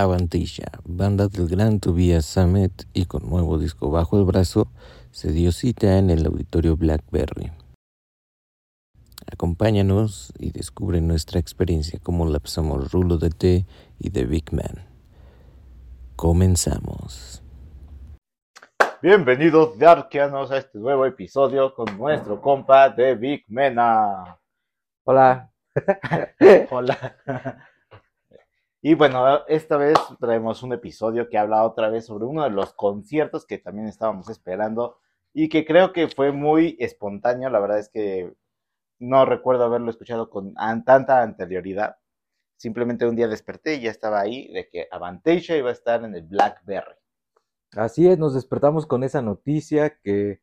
Avantisha, banda del Gran Tobias Summit y con nuevo disco bajo el brazo, se dio cita en el auditorio Blackberry. Acompáñanos y descubre nuestra experiencia como la pasamos Rulo de T y The Big Man. Comenzamos. Bienvenidos de Arqueanos a este nuevo episodio con nuestro compa de Big Mena. Hola. Hola. Y bueno, esta vez traemos un episodio que habla otra vez sobre uno de los conciertos que también estábamos esperando y que creo que fue muy espontáneo. La verdad es que no recuerdo haberlo escuchado con tanta anterioridad. Simplemente un día desperté y ya estaba ahí de que Avantasia iba a estar en el Blackberry. Así es, nos despertamos con esa noticia que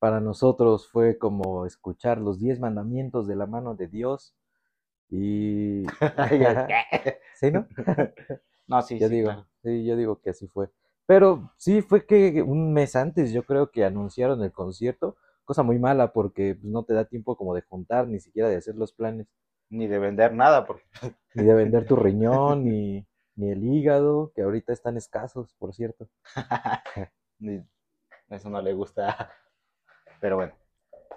para nosotros fue como escuchar los diez mandamientos de la mano de Dios y... ¿Sí, no? no, sí, yo sí, digo, claro. sí, yo digo que así fue. Pero sí fue que un mes antes yo creo que anunciaron el concierto, cosa muy mala porque pues, no te da tiempo como de juntar, ni siquiera de hacer los planes, Ni de vender nada, porque ni de vender tu riñón, ni, ni el hígado, que ahorita están escasos, por cierto. ni- eso no le gusta. Pero bueno,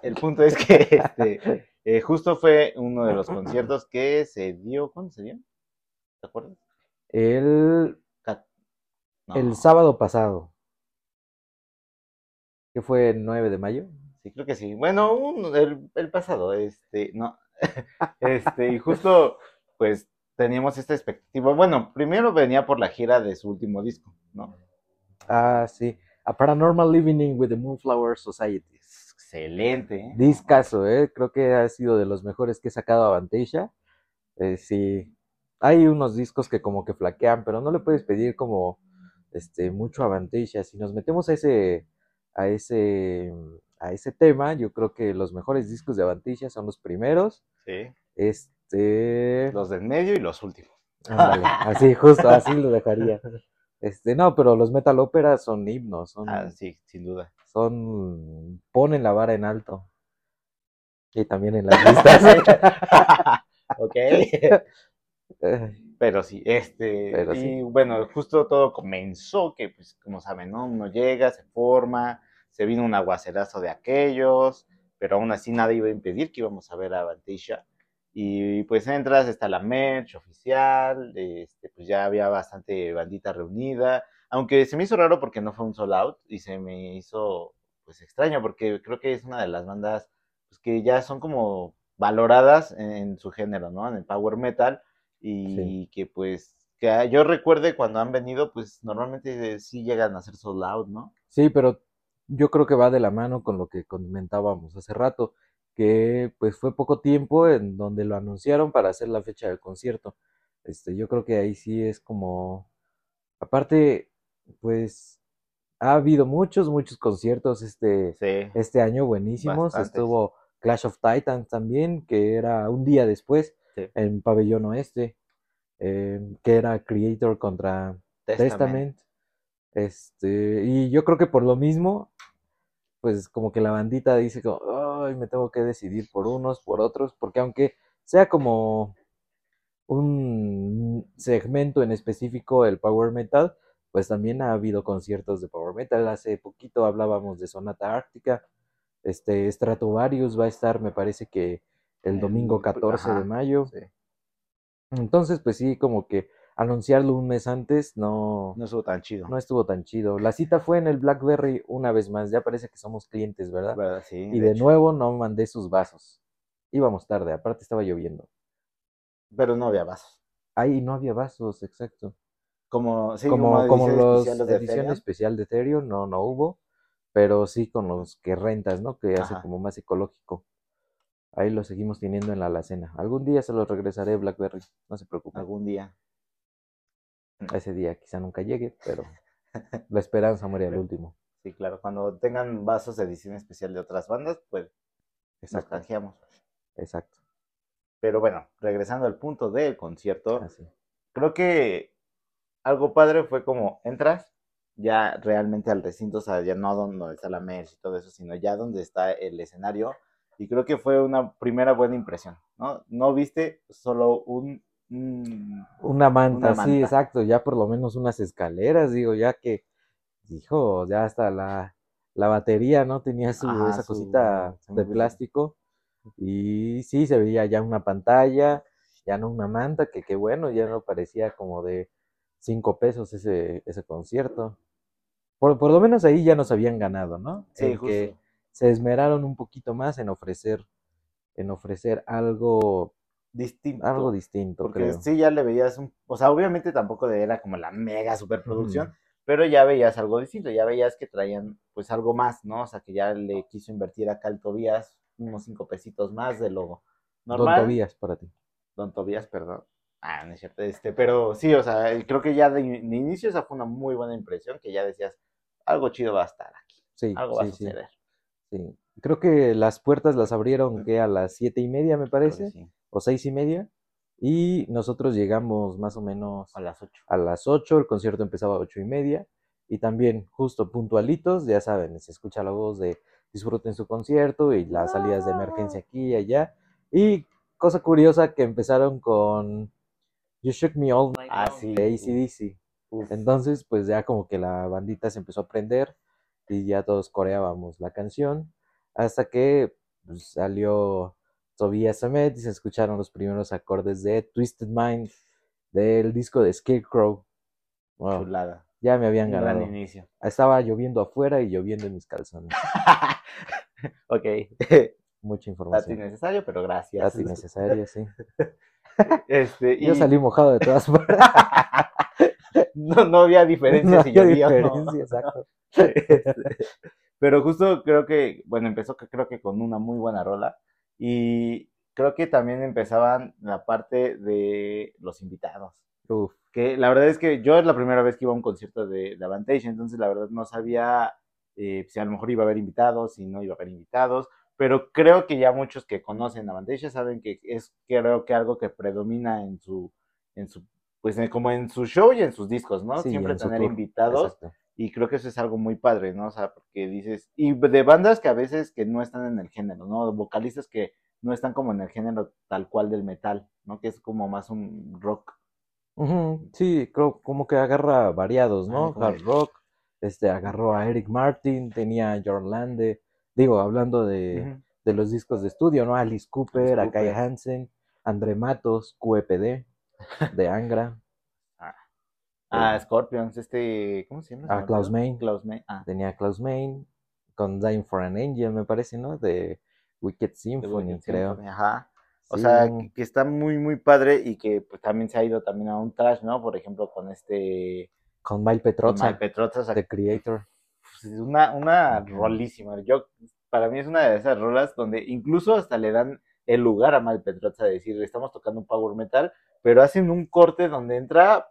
el punto es que este, eh, justo fue uno de los conciertos que se dio. ¿Cuándo se dio? ¿Te acuerdas? El, no, el sábado pasado, que fue el 9 de mayo. Sí, creo que sí. Bueno, un- el, el pasado, este, no. Este, y justo, pues, teníamos esta expectativa. Bueno, primero venía por la gira de su último disco, ¿no? Ah, sí. A Paranormal Living with the Moonflower Society. Excelente, ¿eh? Discaso, ¿eh? Creo que ha sido de los mejores que he sacado Avantasia. Eh, sí, hay unos discos que como que flaquean, pero no le puedes pedir como este mucho Avantasia. Si nos metemos a ese, a ese, a ese tema, yo creo que los mejores discos de Avantasia son los primeros. Sí. Este, Los del medio y los últimos. así, justo, así lo dejaría. Este, no, pero los metal operas son himnos, son, Ah, sí, sin duda. Son, ponen la vara en alto. Y también en las listas. ok. Pero sí, este, Pero y sí. bueno, justo todo comenzó que, pues, como saben, ¿no? Uno llega, se forma, se vino un aguacerazo de aquellos, pero aún así nada iba a impedir que íbamos a ver a Avantasia. Y pues entras, está la merch oficial, este, pues ya había bastante bandita reunida, aunque se me hizo raro porque no fue un sold out y se me hizo pues extraño porque creo que es una de las bandas pues, que ya son como valoradas en, en su género, ¿no? En el power metal y Sí. que pues que yo recuerde cuando han venido pues normalmente sí llegan a ser sold out, ¿no? Sí, pero yo creo que va de la mano con lo que comentábamos hace rato, que pues fue poco tiempo en donde lo anunciaron para hacer la fecha del concierto. Este, yo creo que ahí sí es como, aparte, pues ha habido muchos, muchos conciertos este, Sí. este año buenísimos. Bastantes. Estuvo Clash of Titans también, que era un día después Sí. en Pabellón Oeste, eh, que era Creator contra Testament. Este, y yo creo que por lo mismo, pues como que la bandita dice como, ay, me tengo que decidir por unos, por otros, porque aunque sea como un segmento en específico el power metal, pues también ha habido conciertos de power metal. Hace poquito hablábamos de Sonata Ártica, este Stratovarius va a estar, me parece que el domingo 14 de mayo. Sí. Entonces, pues sí, como que anunciarlo un mes antes no, No estuvo tan chido. no estuvo tan chido. La cita fue en el Blackberry una vez más. Ya parece que somos clientes, ¿verdad? ¿Verdad? Sí. Y de de nuevo no mandé sus vasos. Íbamos tarde, aparte estaba lloviendo. Pero no había vasos. Ahí no había vasos, exacto. Como, sí, como los especial, los de edición Ethereum. especial de Ethereum, no, no hubo. Pero sí con los que rentas, ¿no? Que hace Ajá. como más ecológico. Ahí los seguimos teniendo en la alacena. Algún día se los regresaré Blackberry, no se preocupen. Algún día. Ese día quizá nunca llegue, pero la esperanza muere al último. Sí, claro. Cuando tengan vasos de edición especial de otras bandas, pues nos Exacto, canjeamos. exacto. Pero bueno, regresando al punto del concierto, Así. creo que algo padre fue como entras ya realmente al recinto, o sea, ya no donde está la mesa y todo eso, sino ya donde está el escenario. Y creo que fue una primera buena impresión, ¿no? No viste solo un un- Una manta, Una sí, exacto, ya por lo menos unas escaleras, digo, ya que, dijo, ya hasta la, la batería, ¿no? Tenía su, Ajá, esa su- cosita de plástico y sí, se veía ya una pantalla, ya no una manta, que qué bueno, ya no parecía como de cinco pesos ese, ese concierto. Por, por lo menos ahí ya nos habían ganado, ¿no? Sí, En que se esmeraron un poquito más en ofrecer, en ofrecer algo, Distinto. algo distinto, Porque creo. sí, ya le veías un. O sea, obviamente tampoco era como la mega superproducción, pero ya veías algo distinto, ya veías que traían pues algo más, ¿no? O sea, que ya le quiso invertir acá al Tobías unos cinco pesitos más de lo Don normal. Tobías para ti. Don Tobías, perdón. Ah, no es cierto. Este, pero sí, o sea, creo que ya de, de inicio esa fue una muy buena impresión, que ya decías, algo chido va a estar aquí, Sí, algo va a sí, sí, suceder. sí. Creo que las puertas las abrieron que a las siete y media, me parece, sí. o seis y media, y nosotros llegamos más o menos A las ocho. a las ocho, el concierto empezaba a ocho y media, y también justo puntualitos, ya saben, se escucha la voz de disfruten su concierto y las salidas de emergencia aquí y allá, y cosa curiosa que empezaron con You Shook Me All Night Ah, sí. de AC/DC. Uf. Entonces, pues ya como que la bandita se empezó a aprender y ya todos coreábamos la canción hasta que pues, salió Tobias Ahmed y se escucharon los primeros acordes de Twisted Mind del disco de Scarecrow. Wow, Chulada. ya me habían Un gran ganado. inicio. Estaba lloviendo afuera y lloviendo en mis calzones. ok. Mucha Dato información. innecesario, pero gracias. Dato innecesario, sí. Este, y Yo salí mojado de todas partes. no, no había diferencia No si había llovía o no. diferencia, exacto. Este, Pero justo creo que, bueno, empezó creo que con una muy buena rola y creo que también empezaban la parte de los invitados. Uf, Que la verdad es que yo es la primera vez que iba a un concierto de, de Avantage, entonces la verdad no sabía eh, si a lo mejor iba a haber invitados, si no iba a haber invitados, pero creo que ya muchos que conocen Avantage saben que es creo que algo que predomina en su, en su, pues en- como en su show y en sus discos, ¿no? Sí, Siempre tener invitados exacto. y creo que eso es algo muy padre, ¿no? O sea, porque dices, y de bandas que a veces que no están en el género, ¿no? Vocalistas que no están como en el género tal cual del metal, ¿no? Que es como más un rock. Sí, creo como que agarra variados, ¿no? Hard rock, este, agarró a Eric Martin, tenía a John Lande, digo, hablando de, de los discos de estudio, ¿no? Alice Cooper, a Kai Cooper. Hansen, André Matos, QEPD, de Angra, Ah, Scorpions, este, ¿cómo se llama? Se a me Klaus. Main, Klaus Main, ah. tenía Klaus Main, con Dying for an Angel, me parece, ¿no? De Wicked Symphony, Wicked creo. Symphony, Ajá. O Sí, sea, que, que está muy, muy padre y que pues también se ha ido también a un trash, ¿no? Por ejemplo, con este... con con Mike Petroza, o sea, The Creator. Es una, una rolísima. Yo, para mí es una de esas rolas donde incluso hasta le dan el lugar a Mal Petroza de decir, estamos tocando un power metal, pero hacen un corte donde entra,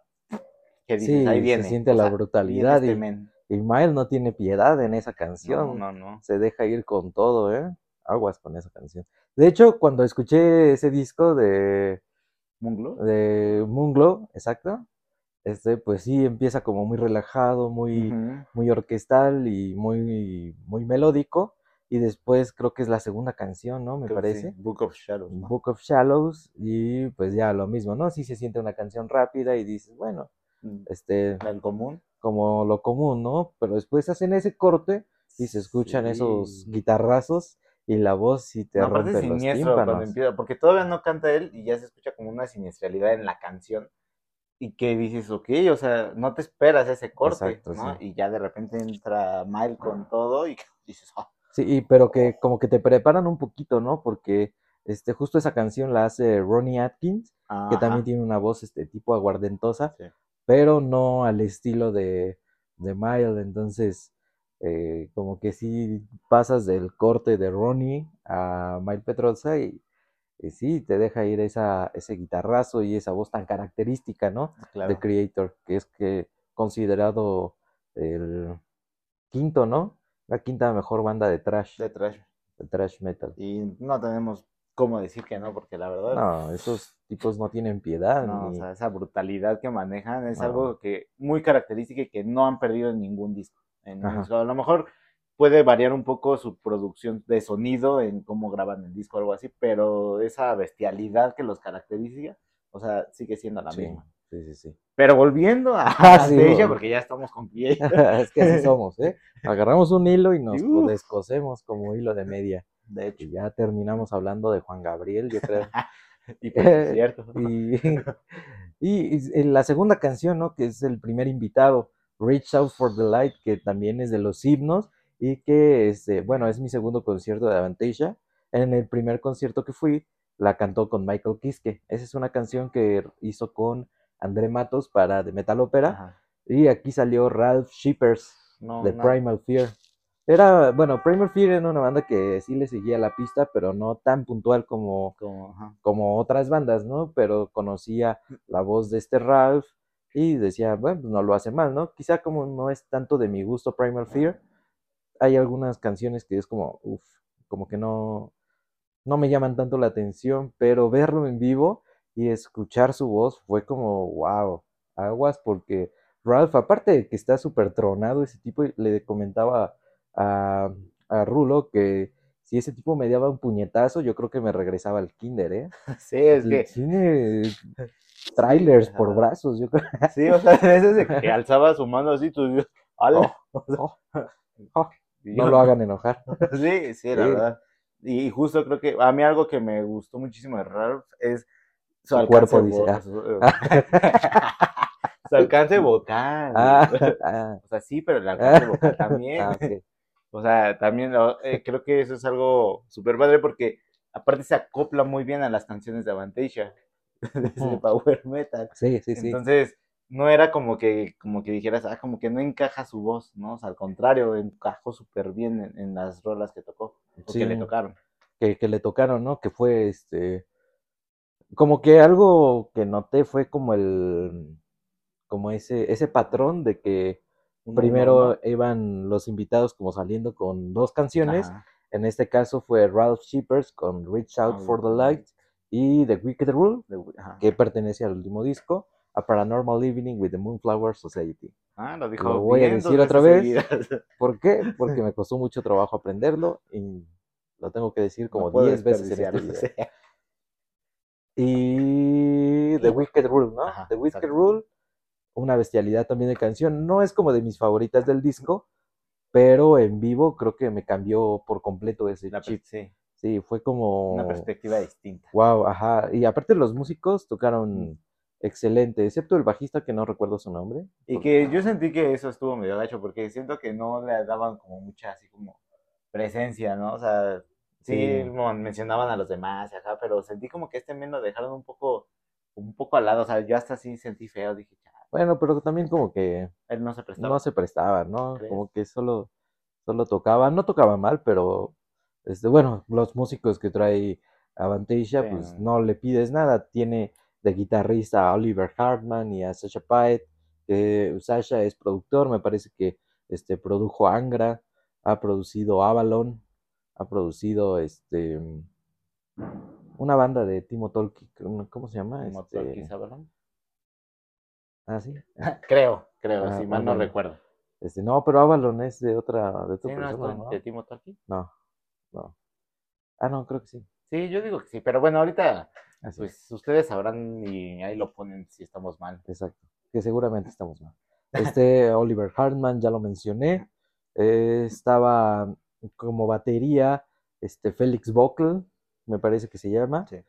que dices, Sí, ahí se viene. siente o la sea, brutalidad este y-. Y Miles no tiene piedad en esa No, canción. no, no. se deja ir con todo, ¿eh? Aguas con esa canción. De hecho, cuando escuché ese disco de, Munglo. de Moonglow, exacto, este, pues sí empieza como muy relajado, muy, muy orquestal y muy, muy melódico. Y después creo que es la segunda canción, ¿no? Me Creo que sí, parece. Book of Shadows. ¿no? Book of Shallows. Y pues ya lo mismo, ¿no? Sí se siente una canción rápida y dices, bueno, Mm, este, El común. como lo común, ¿no? Pero después hacen ese corte y se escuchan esos guitarrazos y la voz sí te No, rompe los siniestro cuando tímpanos. empieza, porque todavía no canta él y ya se escucha como una siniestralidad en la canción. Y que dices, ok, o sea, no te esperas ese corte, Exacto, ¿no? sí. Y ya de repente entra Mile con todo y dices, ah, Sí, y- pero que como que te preparan un poquito, ¿no? Porque este, justo esa canción la hace Ronnie Atkins, que también tiene una voz este tipo aguardentosa, sí. pero no al estilo de, de Miles. Entonces, eh, como que sí pasas del corte de Ronnie a Miles Petroza y, y sí, te deja ir esa, ese guitarrazo y esa voz tan característica, ¿no? claro. The Creator, que es que considerado el quinto, ¿no? La quinta mejor banda de trash, de trash. de trash metal. Y no tenemos cómo decir que no, porque la verdad, No, esos tipos no tienen piedad. no, o ni- sea, esa brutalidad que manejan es No. algo que muy característico y que no han perdido en ningún. En disco. A lo mejor puede variar un poco su producción de sonido en cómo graban el disco o algo así, pero esa bestialidad que los caracteriza O sea, sigue siendo la Sí, misma. sí, sí, sí. Pero volviendo a Ah, sí, vol- porque ya estamos con pie. es que así somos, ¿eh? Agarramos un hilo y nos uf. descosemos como hilo de media. De hecho. Y ya terminamos hablando de Juan Gabriel, yo creo. Y pues es cierto. Y, y, y la segunda canción, ¿no? Que es el primer invitado, Reach Out for the Light, que también es de los himnos y que, este, bueno, es mi segundo concierto de Avantasia. En el primer concierto que fui, la cantó con Michael Kiske. Esa es una canción que hizo con André Matos para The Metal Opera. Ajá. Y aquí salió Ralph Shippers No, de no. Primal Fear. Era, bueno, Primal Fear era una banda que sí le seguía la pista, pero no tan puntual como, Como, ajá. como otras bandas, ¿no? Pero conocía la voz de este Ralph y decía, bueno, pues no lo hace mal, ¿no? Quizá como no es tanto de mi gusto Primal Fear, hay algunas canciones que es como, uff, como que no, no me llaman tanto la atención, pero verlo en vivo y escuchar su voz fue como, wow, aguas, porque Ralph, aparte de que está súper tronado ese tipo, le comentaba a, a Rulo que si ese tipo me daba un puñetazo, yo creo que me regresaba al kinder, ¿eh? Sí, es que. Tiene trailers por brazos, yo creo. Sí, o sea, a veces que alzaba su mano así, tú ¡Hala! Oh, oh, Y no lo hagan enojar. Sí, sí, la Sí. verdad. Y justo creo que a mí algo que me gustó muchísimo de Ralph es su alcance cuerpo, dice, ah. su- su alcance vocal. Ah, ah, O sea, sí, pero el alcance vocal también. ah. O sea, también eh, creo que eso es algo súper padre porque aparte se acopla muy bien a las canciones de Avantasia, de power metal. Sí, sí, sí. Entonces, no era como que, como que dijeras, ah, como que no encaja su voz, ¿no? O sea, al contrario, encajó súper bien en, en las rolas que tocó, Sí. que le tocaron. que, que le tocaron, ¿no? Que fue este. Como que algo que noté fue como el. Como ese, ese patrón de que primero iban los invitados como saliendo con dos canciones. Ajá. En este caso fue Ralph Shippers con Reach Out for the Light y The Wicked Rule, que pertenece al último disco, A Paranormal Evening with the Moonflower Society. Ah, lo dijo Lo voy a decir otra vez. ¿Por qué? Porque me costó mucho trabajo aprenderlo y lo tengo que decir como No puedo 10 veces en este video. Y The Wicked Rule, ¿no? Ajá, The Wicked exacto. Rule, una bestialidad también de canción. No es como de mis favoritas del disco, pero en vivo creo que me cambió por completo ese La chip. sí, Sí, fue como... una perspectiva distinta. Wow, ajá. Y aparte los músicos tocaron excelente, excepto el bajista que no recuerdo su nombre. Y que yo sentí que eso estuvo medio gacho, porque siento que no le daban como mucha así como presencia, ¿no? O sea, sí, mencionaban a los demás pero sentí como que este men lo dejaron un poco, un poco al lado, o sea, yo hasta así sentí feo, dije, "Chale, Bueno, pero también como que él no se prestaba. no se prestaba, ¿no? ¿Crees? Como que solo, solo tocaba, no tocaba mal, pero este, bueno, los músicos que trae Avantasia, Sí, pues no le pides nada. Tiene de guitarrista a Oliver Hartman y a Sasha Paet, que Sasha es productor, me parece que este, produjo Angra, ha producido Avalon, ha producido este una banda de Timo Tolki, ¿cómo se llama? Como Este, Tolkien, ¿sabrán? ah, sí. Creo, creo, Ah, si mal no Avalon. recuerdo. Este, no, pero Avalon es de otra, de otra ¿Sí, de Timo Tolkien? No, no. Ah, no, creo que sí. Sí, yo digo que sí, pero bueno, ahorita Así es, pues ustedes sabrán y ahí lo ponen si estamos mal. exacto. Que seguramente estamos mal. Este Oliver Hartman, ya lo mencioné. eh, estaba como batería, este Félix Bockel, me parece que se llama. Sí.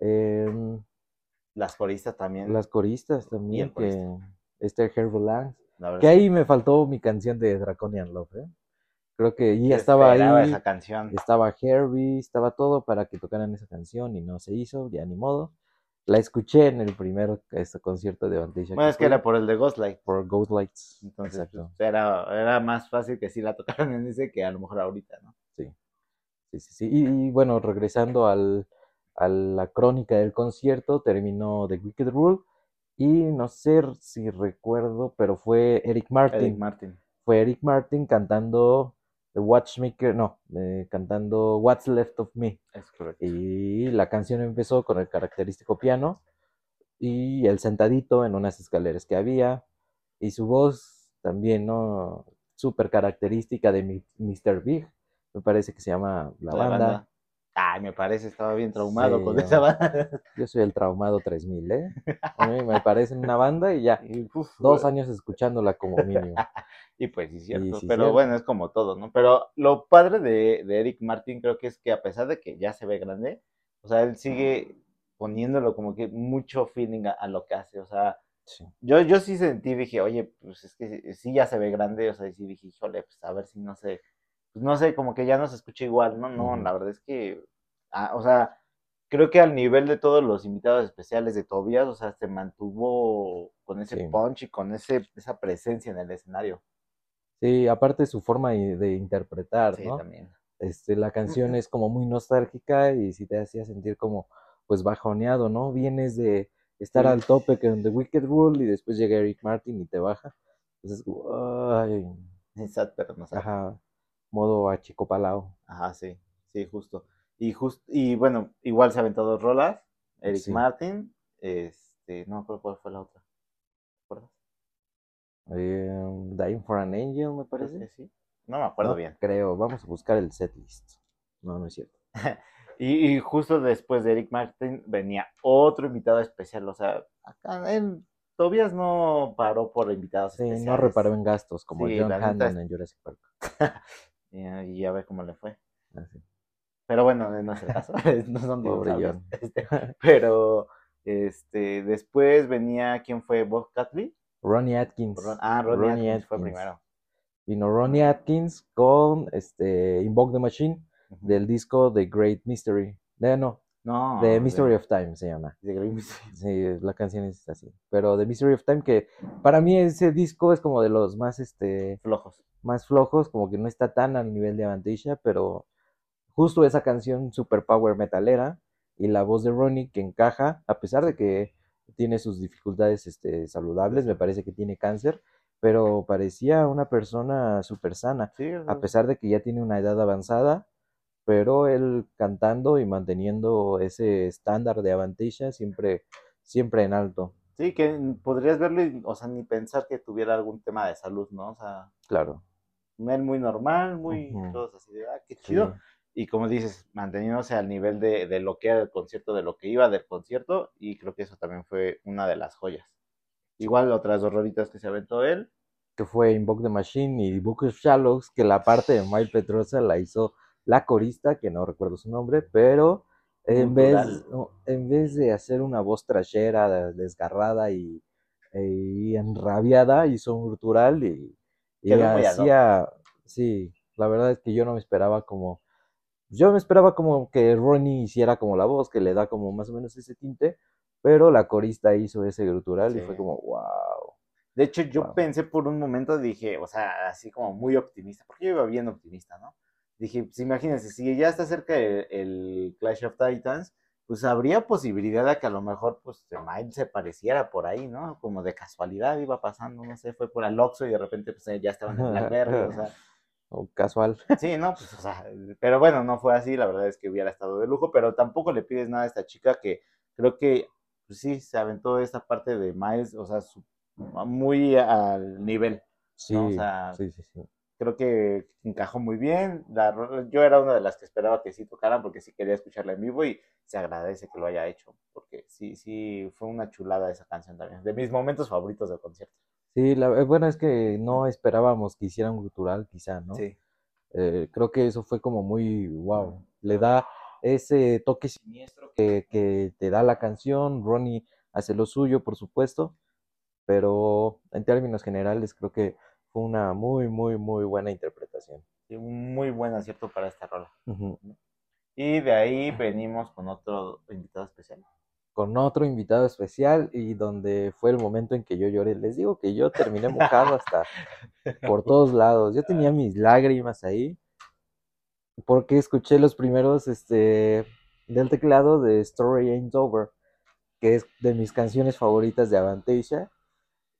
em, Las coristas también, las coristas también, que este Herb Lang. Que ahí me faltó mi canción de Draconian Love, ¿eh? Creo que ya estaba ahí. esa canción. Estaba Herbie, estaba todo para que tocaran esa canción y no se hizo, ya ni modo. La escuché en el primer este, concierto de Avantasia Bueno, es que era por el de Ghostlight. por Ghost Lights. Entonces, Exacto. pues, era, era más fácil que sí la tocaran en ese que a lo mejor ahorita, ¿no? Sí, sí, sí. Y, y bueno, regresando al, a la crónica del concierto, terminó The Wicked Rule y no sé si recuerdo, pero fue Eric Martin. Eric Martin. Fue Eric Martin cantando The Watchmaker, no, eh, cantando What's Left of Me. Es correcto. Y la canción empezó con el característico piano y el sentadito en unas escaleras que había. Y su voz también, ¿no? Súper característica de Mr. Big. Me parece que se llama La, La banda. banda. Ay, me parece, estaba bien traumado Sí, con yo- esa banda. Yo soy el traumado 3000, ¿eh? A mí me parece una banda y ya, Y, uf, dos años escuchándola como mínimo. Y pues sí, cierto. sí, pero cierto. bueno, es como todo, ¿no? Pero lo padre de, de Eric Martin creo que es que a pesar de que ya se ve grande, o sea, él sigue poniéndolo como que mucho feeling a, a lo que hace. O sea, Sí. yo, yo sí sentí, dije, oye, pues es que sí ya se ve grande, o sea, y sí dije, híjole, pues a ver si no sé, pues no sé, como que ya no se escucha igual, ¿no? No, la verdad es que, ah, o sea, creo que al nivel de todos los invitados especiales de Tobias, o sea, se mantuvo con ese Sí. punch y con ese, esa presencia en el escenario. Sí, aparte su forma de interpretar, Sí, ¿no? también. Este, la canción es como muy nostálgica y sí te hacía sentir como, pues, bajoneado, ¿no? Vienes de estar al tope con The Wicked Rule y después llega Eric Martin y te baja. Entonces, ay, Sad, pero no sad. ajá, modo achicopalao. Ajá, sí, sí, justo. Y just, y bueno, igual se aventó dos rolas, Eric Sí. Martin, este, no me acuerdo cuál fue la otra. ¿Te acuerdas? Eh, Dying for an Angel, me parece. sí. No me acuerdo No bien. Creo, vamos a buscar el setlist. No, no es cierto. Y, y justo después de Eric Martin venía otro invitado especial, o sea, acá en Tobias no paró por invitados Sí, especiales. no reparó en gastos como Sí, John es- en Jurassic Park. Y, y a ver cómo le fue. Así. Pero bueno, no es el caso, no son dinosaurios. Este, pero este, después venía, ¿quién fue? Bob Catley. Ronnie Atkins. Ron- ah, Ronnie, Ronnie Atkins fue primero. Vino Ronnie Atkins con este Invoke the Machine del disco The Great Mystery. De, no, No, The de- Mystery of Time se llama. de Great Mystery. Sí, la canción es así. Pero The Mystery of Time, que para mí ese disco es como de los más, este, Flojos. Más flojos, como que no está tan al nivel de Avantasia, pero justo esa canción super power metalera y la voz de Ronnie que encaja, a pesar de que tiene sus dificultades este, saludables, me parece que tiene cáncer, pero parecía una persona súper sana, Sí, a pesar de que ya tiene una edad avanzada, pero él cantando y manteniendo ese estándar de Avantasia siempre, siempre en alto, sí, que podrías verlo y, o sea, ni pensar que tuviera algún tema de salud, ¿no? O sea, claro. Él muy normal, muy, Ujú. todos así de, ah, qué Sí. chido. Y como dices, manteniéndose al nivel de, de lo que era el concierto, de lo que iba del concierto, y creo que eso también fue una de las joyas. Igual otras dos rolitas que se aventó él. que fue Invoke the Machine y Book of Shallows, que la parte de Mile Petrosa la hizo la corista, que no recuerdo su nombre, pero en vez, no, en vez de hacer una voz trashera, de- desgarrada y, y enrabiada, hizo un gutural y, y hacía, sí, la verdad es que yo no me esperaba como, yo me esperaba como que Ronnie hiciera como la voz, que le da como más o menos ese tinte, pero la corista hizo ese gutural y Sí. fue como, wow. De hecho, yo Wow. pensé por un momento, dije, o sea, así como muy optimista, porque yo iba bien optimista, ¿no? Dije, pues imagínense, si ya está cerca el, el Clash of Titans, pues habría posibilidad de que a lo mejor, pues, se pareciera por ahí, ¿no? Como de casualidad iba pasando, no sé, fue por el Oxxo y de repente, pues, ya estaban en Blackberry, o sea, O casual. Sí, no, pues, o sea, pero bueno, no fue así, la verdad es que hubiera estado de lujo, pero tampoco le pides nada a esta chica que creo que, pues sí, se aventó esta parte de Miles, o sea, su- muy al nivel, Sí, ¿no? O sea, sí, sí, sí. Creo que encajó muy bien, la yo era una de las que esperaba que sí tocaran porque sí quería escucharla en vivo y se agradece que lo haya hecho, porque sí, sí, fue una chulada esa canción también, de mis momentos favoritos del concierto. Sí, la, eh, bueno, es que no esperábamos que hiciera un gutural, quizá, ¿no? Sí, Eh, creo que eso fue como muy, wow, le da ese toque siniestro que, que te da la canción, Ronnie hace lo suyo, por supuesto, pero en términos generales creo que fue una muy, muy, muy buena interpretación. sí, un muy buen acierto para esta rola. Y de ahí venimos con otro invitado especial. Con otro invitado especial y donde fue el momento en que yo lloré. Les digo que yo terminé mojado hasta por todos lados. Yo tenía mis lágrimas ahí porque escuché los primeros este, del teclado de Story Ain't Over, que es de mis canciones favoritas de Avantasia.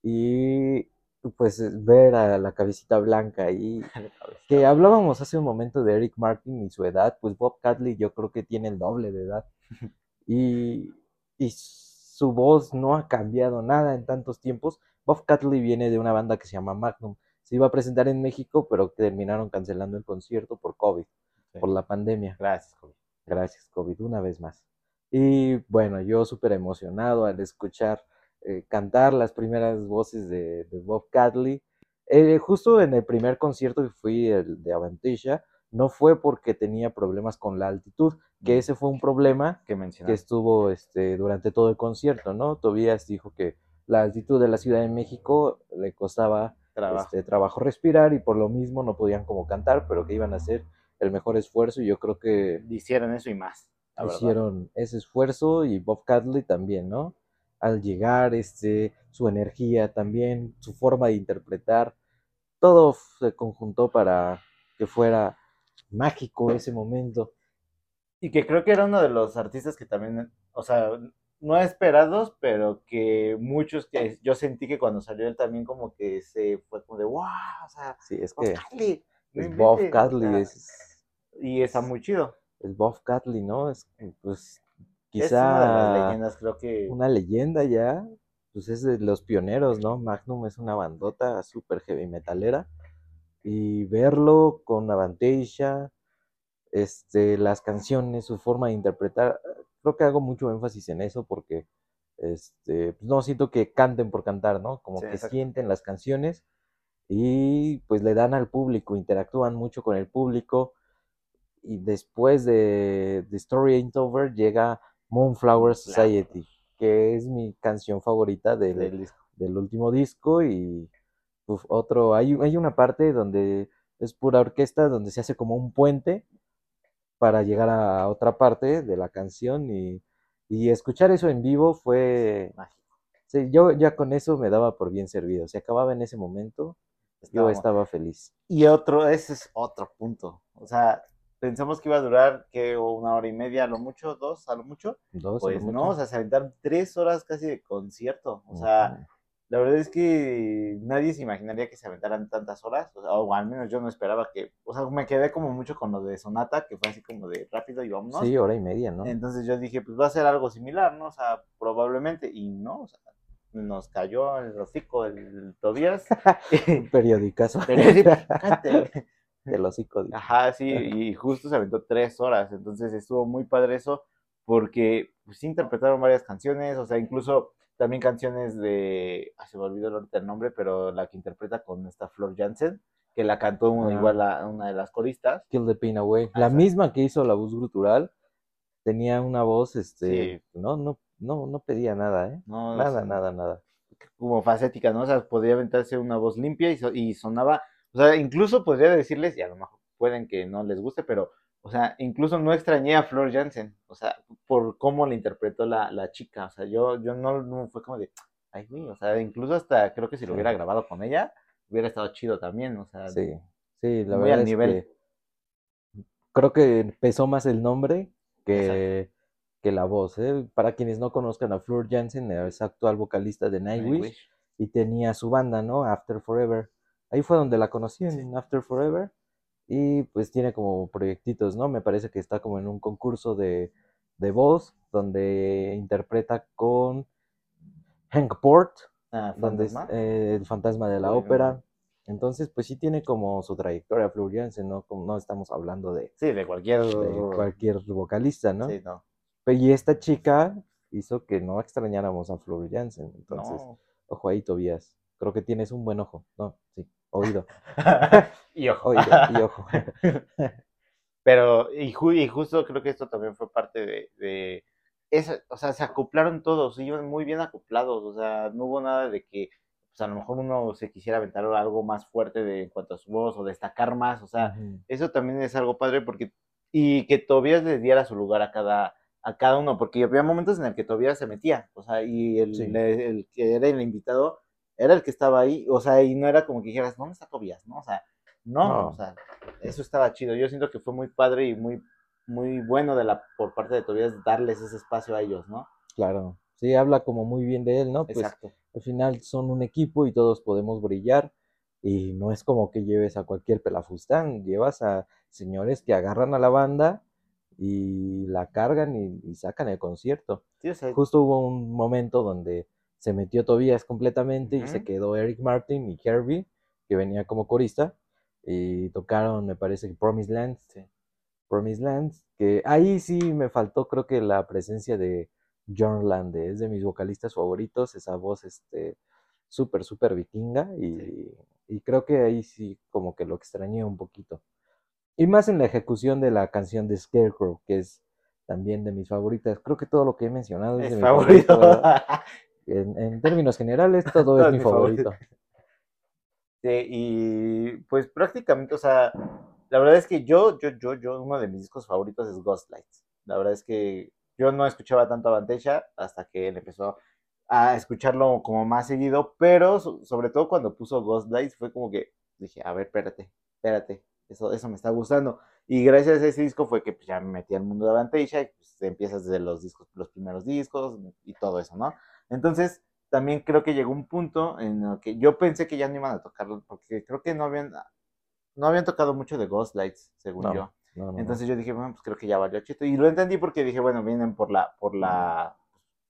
Y pues ver a la cabecita blanca ahí, que hablábamos hace un momento de Eric Martin y su edad, pues Bob Catley yo creo que tiene el doble de edad. Y, y su voz no ha cambiado nada en tantos tiempos. Bob Catley viene de una banda que se llama Magnum. Se iba a presentar en México, pero terminaron cancelando el concierto por COVID, Sí. por la pandemia. Gracias, Kobe. Gracias, COVID, una vez más. Y bueno, yo súper emocionado al escuchar eh, cantar las primeras voces de, de Bob Cadley. Eh, justo en el primer concierto que fui el de Avantasia, no fue porque tenía problemas con la altitud, que ese fue un problema que que estuvo este, durante todo el concierto, ¿no? Tobías dijo que la altitud de la Ciudad de México le costaba Trabajo. este, trabajo respirar y por lo mismo no podían como cantar, pero que iban a hacer el mejor esfuerzo y yo creo que Hicieron eso y más. verdad. hicieron ese esfuerzo y Bob Cadley también, ¿no? Al llegar, este, su energía también, su forma de interpretar, todo se conjuntó para que fuera mágico ese momento. Y que creo que era uno de los artistas que también, o sea, no esperados, pero que muchos que yo sentí que cuando salió él también como que se fue como de wow, o sea, Sí, es Bob que Cadley, no es Bob inventes", o Cadley, sea, es, y está muy chido. es Bob Cadley, ¿no? Es pues Es una de las quizá leyendas, creo que una leyenda ya, pues es de los pioneros, ¿no? Magnum es una bandota súper heavy metalera y verlo con Avantasia, este, las canciones, su forma de interpretar, creo que hago mucho énfasis en eso porque, este, pues no siento que canten por cantar, ¿no? Como Sí, que exacto. sienten las canciones y pues le dan al público, interactúan mucho con el público y después de The Story Ain't Over llega Moonflower Society, que es mi canción favorita del, del último disco y uf, otro, hay, hay una parte donde es pura orquesta, donde se hace como un puente para llegar a otra parte de la canción y, y escuchar eso en vivo fue, Mágico. sí, yo ya con eso me daba por bien servido, se acababa en ese momento, yo estaba feliz. Y otro, ese es otro punto. O sea, pensamos que iba a durar que una hora y media, a lo mucho, dos, a lo mucho. Dos, Pues mucho. no, o sea, se aventaron tres horas casi de concierto. O sea, la verdad es que nadie se imaginaría que se aventaran tantas horas. O, sea, o al menos yo no esperaba que. O sea, me quedé como mucho con lo de Sonata, que fue así como de rápido y vámonos. sí, hora y media, ¿no? Entonces yo dije, pues va a ser algo similar, ¿no? O sea, probablemente. Y no, o sea, nos cayó el hocico el Tobías. Un periodicazo. Pero El hocico. dice. Ajá, sí, y justo se aventó tres horas, entonces estuvo muy padre eso, porque pues interpretaron varias canciones, o sea, incluso también canciones de, ah, se me olvidó ahorita el nombre, pero la que interpreta con esta Flor Jansen, que la cantó una, Ah. igual a una de las coristas. Kill the Pain Away. La Ajá. misma que hizo la voz gutural tenía una voz, este, Sí. no, no, no, no pedía nada, ¿eh? No, Nada, nada, nada. como facética, ¿no? O sea, podría aventarse una voz limpia y, so- y sonaba, o sea, incluso podría decirles, y a lo mejor pueden que no les guste, pero, o sea, incluso no extrañé a Flor Jansen, o sea, por cómo la interpretó la, la chica, o sea, yo, yo no, no fue como de, ay, güey, o sea, incluso hasta creo que si lo hubiera grabado con ella, hubiera estado chido también, o sea, Sí, sí, la muy verdad al es nivel. que creo que pesó más el nombre que, que la voz, ¿eh? Para quienes no conozcan a Fleur Jansen, es actual vocalista de Nightwish Nightwish. y tenía su banda, ¿no? After Forever. Ahí fue donde la conocí en. After Forever y pues tiene como proyectitos, ¿no? Me parece que está como en un concurso de, de voz donde interpreta con Hank Port, Ah, donde es Fantasma. eh, el fantasma de la ópera. Entonces, pues sí tiene como su trayectoria Fleur Jansen, ¿no? Como no estamos hablando de, Sí, de cualquier... de cualquier vocalista, ¿no? Sí, no. Pe- Y esta chica hizo que no extrañáramos a Fleur Jansen. Entonces, no. ojo ahí, Tobías. Creo que tienes un buen ojo. No, sí, oído. y ojo. Oído y ojo. Pero, y, ju- y justo creo que esto también fue parte de, de eso, o sea, se acoplaron todos, iban muy bien acoplados, o sea, no hubo nada de que, pues a lo mejor uno se quisiera aventar algo más fuerte de, en cuanto a su voz o destacar más, o sea, eso también es algo padre porque, y que Tobias le diera su lugar a cada, a cada uno, porque había momentos en el que Tobias se metía, o sea, y el, Sí. le- el que era el invitado era el que estaba ahí, o sea, y no era como que dijeras, ¿dónde está Tobias? ¿No? O sea, no, No. o sea, eso estaba chido. Yo siento que fue muy padre y muy, muy bueno de la, por parte de Tobias darles ese espacio a ellos, ¿no? Claro. Sí, habla como muy bien de él, ¿no? Pues Exacto. al final son un equipo y todos podemos brillar. Y no es como que lleves a cualquier pelafustán, llevas a señores que agarran a la banda y la cargan y, y sacan el concierto. Sí, o sea, Justo hubo un momento donde se metió Tobias completamente y se quedó Eric Martin y Herbie, que venía como corista, y tocaron, me parece, que Promised Land. Sí. Promised Land, que ahí sí me faltó creo que la presencia de John Lande, es de mis vocalistas favoritos, esa voz este súper, súper vikinga y, y creo que ahí sí como que lo extrañé un poquito. Y más en la ejecución de la canción de Scarecrow, que es también de mis favoritas. Creo que todo lo que he mencionado es, Es de favorito. favorito. ¿verdad? en, en términos generales, todo es mi es mi favorito. favorito. Sí, y pues prácticamente, o sea, la verdad es que yo, yo, yo, yo, uno de mis discos favoritos es Ghost Lights. La verdad es que yo no escuchaba tanto a hasta que él empezó a escucharlo como más seguido, pero so- sobre todo cuando puso Ghost Lights fue como que dije, a ver, espérate, espérate, eso, eso me está gustando. Y gracias a ese disco fue que pues, ya me metí al mundo de y pues empiezas desde los discos, los primeros discos y todo eso, ¿no? Entonces, también creo que llegó un punto en el que yo pensé que ya no iban a tocarlo, porque creo que no habían, no habían tocado mucho de Ghost Lights, según No, yo. no, no, no. Entonces yo dije, bueno, pues creo que ya valió chito. Y lo entendí porque dije, bueno, vienen por la, por la,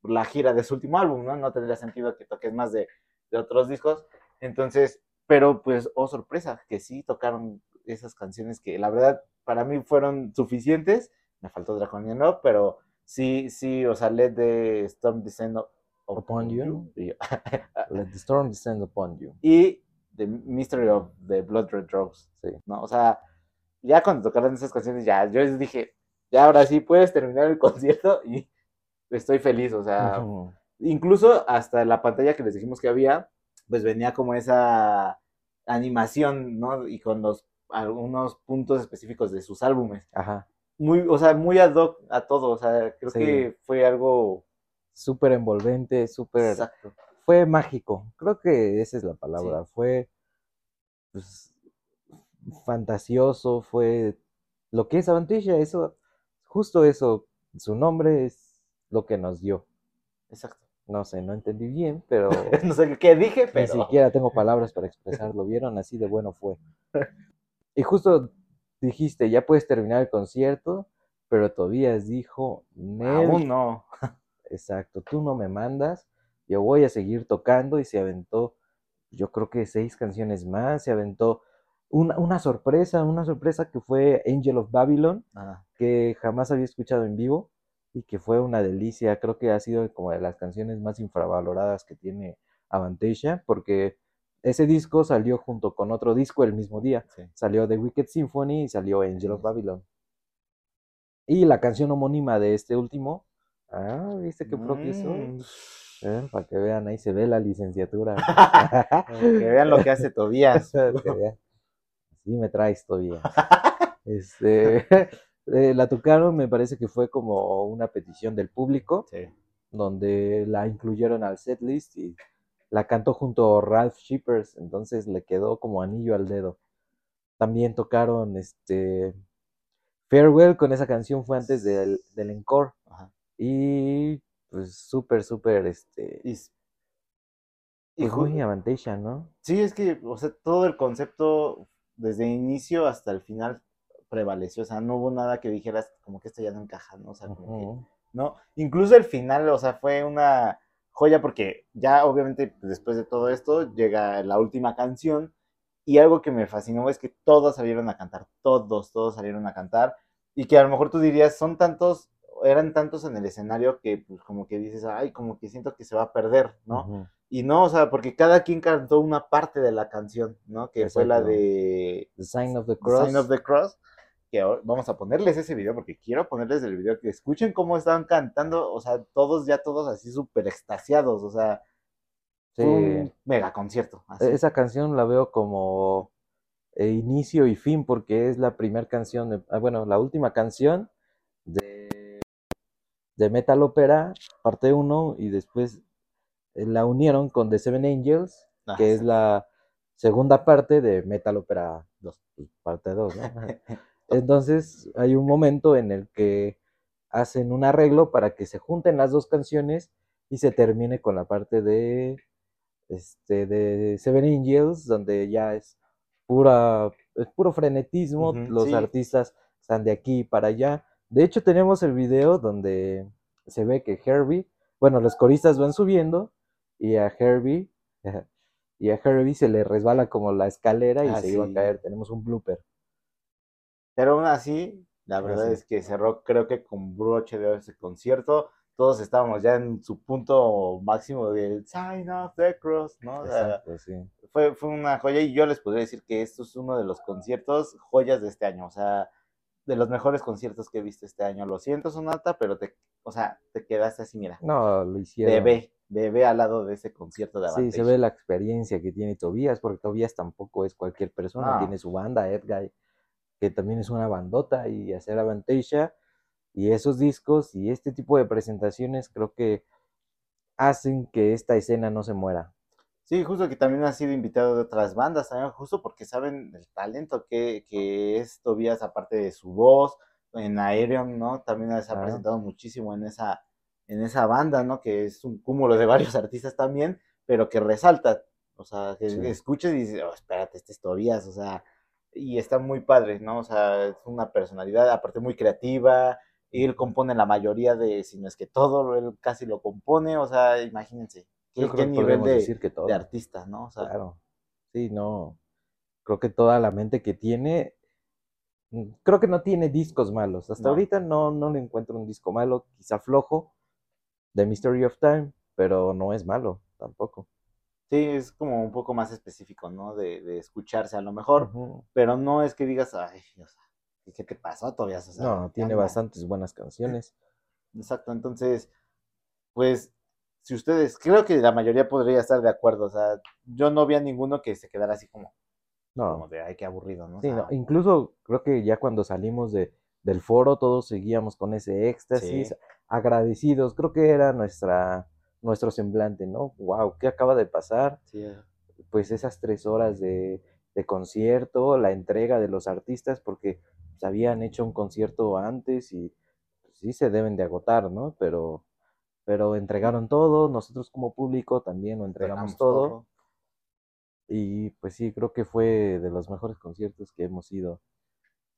por la gira de su último álbum, ¿no? No tendría sentido que toques más de, de otros discos. Entonces, pero pues, oh sorpresa, que sí tocaron esas canciones que la verdad para mí fueron suficientes. Me faltó Draconian Love, pero sí, sí, o sea, Let the Storm Descend o- Upon You. Y, Let the storm descend upon you. y The Mystery of the Blood Red Rose. Sí. ¿no? O sea, ya cuando tocaron esas canciones, ya yo les dije, ya ahora sí puedes terminar el concierto y estoy feliz, o sea, incluso hasta la pantalla que les dijimos que había, pues venía como esa animación, ¿no? Y con los algunos puntos específicos de sus álbumes. Ajá. Muy, o sea, muy ad hoc a todo, o sea, creo Sí. que fue algo Súper envolvente, súper... exacto. Fue mágico. Creo que esa es la palabra. Fue pues, fantasioso, fue lo que es Avantisha, eso, justo eso, su nombre es lo que nos dio. Exacto. No sé, no entendí bien, pero no sé qué dije, ni pero siquiera tengo palabras para expresarlo. ¿Vieron? Así de bueno fue. Y justo dijiste, ya puedes terminar el concierto, pero Tobías dijo, Nel, aún no. Exacto, tú no me mandas, yo voy a seguir tocando y se aventó, yo creo que seis canciones más, se aventó una, una sorpresa, una sorpresa que fue Angel of Babylon, Ah, que jamás había escuchado en vivo y que fue una delicia, creo que ha sido como de las canciones más infravaloradas que tiene Avantasia, porque ese disco salió junto con otro disco el mismo día, sí. salió The Wicked Symphony y salió Angel of Babylon. Y la canción homónima de este último, ah, ¿viste qué propio soy? Mm. para que vean, ahí se ve la licenciatura. que vean lo que hace Tobías. Así me traes todavía. Este, eh, la tocaron, me parece que fue como una petición del público, Sí. donde la incluyeron al setlist y la cantó junto a Ralph Shippers, entonces le quedó como anillo al dedo. También tocaron este Farewell con esa canción fue antes del, del encore Ajá. Y pues súper, súper, este, Y, pues muy ¿no? sí, es que, o sea, todo el concepto desde el inicio hasta el final prevaleció. O sea, no hubo nada que dijeras como que esto ya no encaja, ¿no? O sea, como que. ¿no? Incluso el final, o sea, fue una joya porque ya obviamente después de todo esto llega la última canción y algo que me fascinó es que todos salieron a cantar, todos, todos salieron a cantar y que a lo mejor tú dirías, son tantos, eran tantos en el escenario que pues como que dices, ay, como que siento que se va a perder, ¿no? Y no, o sea, porque cada quien cantó una parte de la canción, ¿no? Que fue la de The Sign of the Cross. Sign of the Cross. Que ahora- vamos a ponerles ese video porque quiero ponerles el video que escuchen cómo estaban cantando, o sea, todos ya todos así súper extasiados, o sea, Sí. un mega concierto. así. Esa canción la veo como eh, inicio y fin porque es la primera canción, de- ah, bueno, la última canción de, de Metal Opera, parte 1, y después eh, la unieron con The Seven Angels, Ah, que es la segunda parte de Metal Opera 2, pues, parte 2, ¿no? Entonces hay un momento en el que hacen un arreglo para que se junten las dos canciones y se termine con la parte de este de Seven Angels, donde ya es pura, es puro frenetismo, los sí. artistas están de aquí para allá. De hecho, tenemos el video donde se ve que Herbie, bueno, los coristas van subiendo y a Herbie, y a Herbie se le resbala como la escalera y Ah, se iba a sí. caer. Tenemos un blooper. Pero aún así, La verdad es que cerró, creo que con broche de oro ese concierto. Todos estábamos ya en su punto máximo del Sign of the Cross, ¿no? O sea, Exacto, sí. fue, fue una joya y yo les podría decir que esto es uno de los conciertos joyas de este año, o sea, de los mejores conciertos que he visto este año. Lo siento, Sonata, pero te, o sea, te quedaste así, mira, No, lo hicieron. bebé, bebé al lado de ese concierto de Sí, Avantage. se ve la experiencia que tiene Tobías, porque Tobías tampoco es cualquier persona, tiene su banda, Edguy, que también es una bandota, y hacer Avantasia, y esos discos y este tipo de presentaciones creo que hacen que esta escena no se muera. Sí, justo que también ha sido invitado de otras bandas, también justo porque saben el talento que, que es Tobías, aparte de su voz, en Aerion, ¿no? También se ha Claro. presentado muchísimo en esa, en esa banda, ¿no? Que es un cúmulo de varios artistas también, pero que resalta, o sea, que Sí. escuches y dices, oh, espérate, este es Tobías, o sea, y está muy padre, ¿no? O sea, es una personalidad, aparte muy creativa, y él compone la mayoría de, si no es que todo, él casi lo compone, o sea, imagínense, Yo creo que nivel podemos de, decir que todo. de artista, ¿no? O sea, Claro. Sí, no. Creo que toda la mente que tiene, mm, creo que no tiene discos malos. Hasta No. ahorita no, no le encuentro un disco malo, quizá flojo, de Mystery of Time, pero no es malo tampoco. sí, es como un poco más específico, ¿no? De, de escucharse a lo mejor, pero no es que digas, ay, o sea, ¿qué te pasó, Tobias? O sea, No, tiene bastantes buenas canciones. Exacto, entonces, pues, si ustedes, creo que la mayoría podría estar de acuerdo, o sea, yo no vi a ninguno que se quedara así como, como No, de, ay, qué aburrido, ¿no? O sí, sea, no. Incluso creo que ya cuando salimos de, del foro todos seguíamos con ese éxtasis, Sí. agradecidos. Creo que era nuestra, nuestro semblante, ¿no? Wow, ¿qué acaba de pasar? sí, pues esas tres horas de, de concierto, la entrega de los artistas, porque pues, habían hecho un concierto antes y pues, sí se deben de agotar, ¿no? Pero, pero entregaron todo, nosotros como público también lo entregamos entregamos todo, y pues sí, creo que fue de los mejores conciertos que hemos ido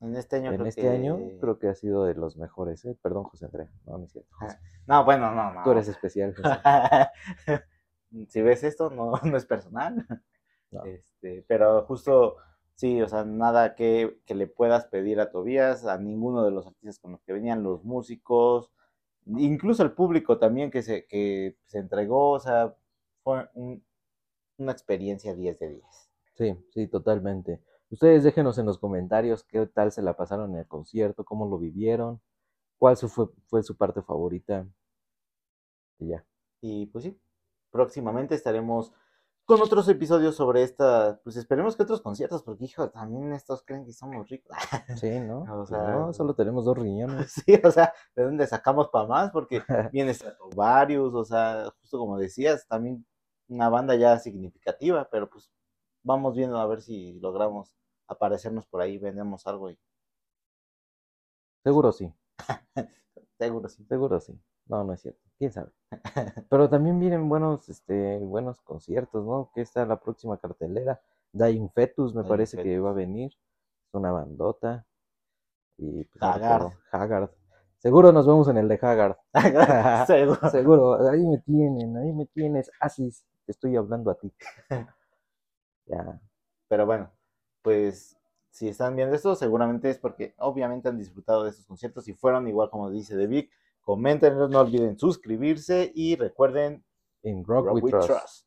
En este año en creo este que... año, creo que ha sido de los mejores, ¿eh? Perdón, José Andrea, no, no es cierto. José. No, bueno, no, no. Tú eres especial, José. si ves esto, no, no es personal. No. Este, pero justo, sí, o sea, nada que, que le puedas pedir a Tobías, a ninguno de los artistas con los que venían, los músicos, incluso el público también que se, que se entregó, o sea, fue un- una experiencia 10 de 10. Sí, sí, totalmente. Ustedes déjenos en los comentarios qué tal se la pasaron en el concierto, cómo lo vivieron, cuál su- fue, fue su parte favorita. Y ya. Y pues sí, próximamente estaremos con otros episodios sobre esta, pues esperemos que otros conciertos, porque hijo, también estos creen que somos ricos. Sí, ¿no? O sea, no, solo tenemos dos riñones. Sí, o sea, ¿de dónde sacamos para más? Porque viene varios, o sea, justo como decías, también una banda ya significativa, pero pues vamos viendo a ver si logramos aparecernos por ahí, vendemos algo y Seguro sí, seguro sí. seguro sí. No, no es cierto. ¿Quién sabe? Pero también vienen buenos, este, buenos conciertos, ¿no? Que está la próxima cartelera. Dying Fetus me Dying parece que va a venir. Es una bandota. Y pues, Haggard. Haggard. Seguro nos vemos en el de Haggard. seguro. Seguro, ahí me tienen, ahí me tienes. Asis, te estoy hablando a ti. Ya. Pero bueno, pues si están viendo esto, seguramente es porque obviamente han disfrutado de estos conciertos y fueron igual como dice The Vic. Coméntenos, no olviden suscribirse y recuerden En Rock, Rock We We Trust. Trust.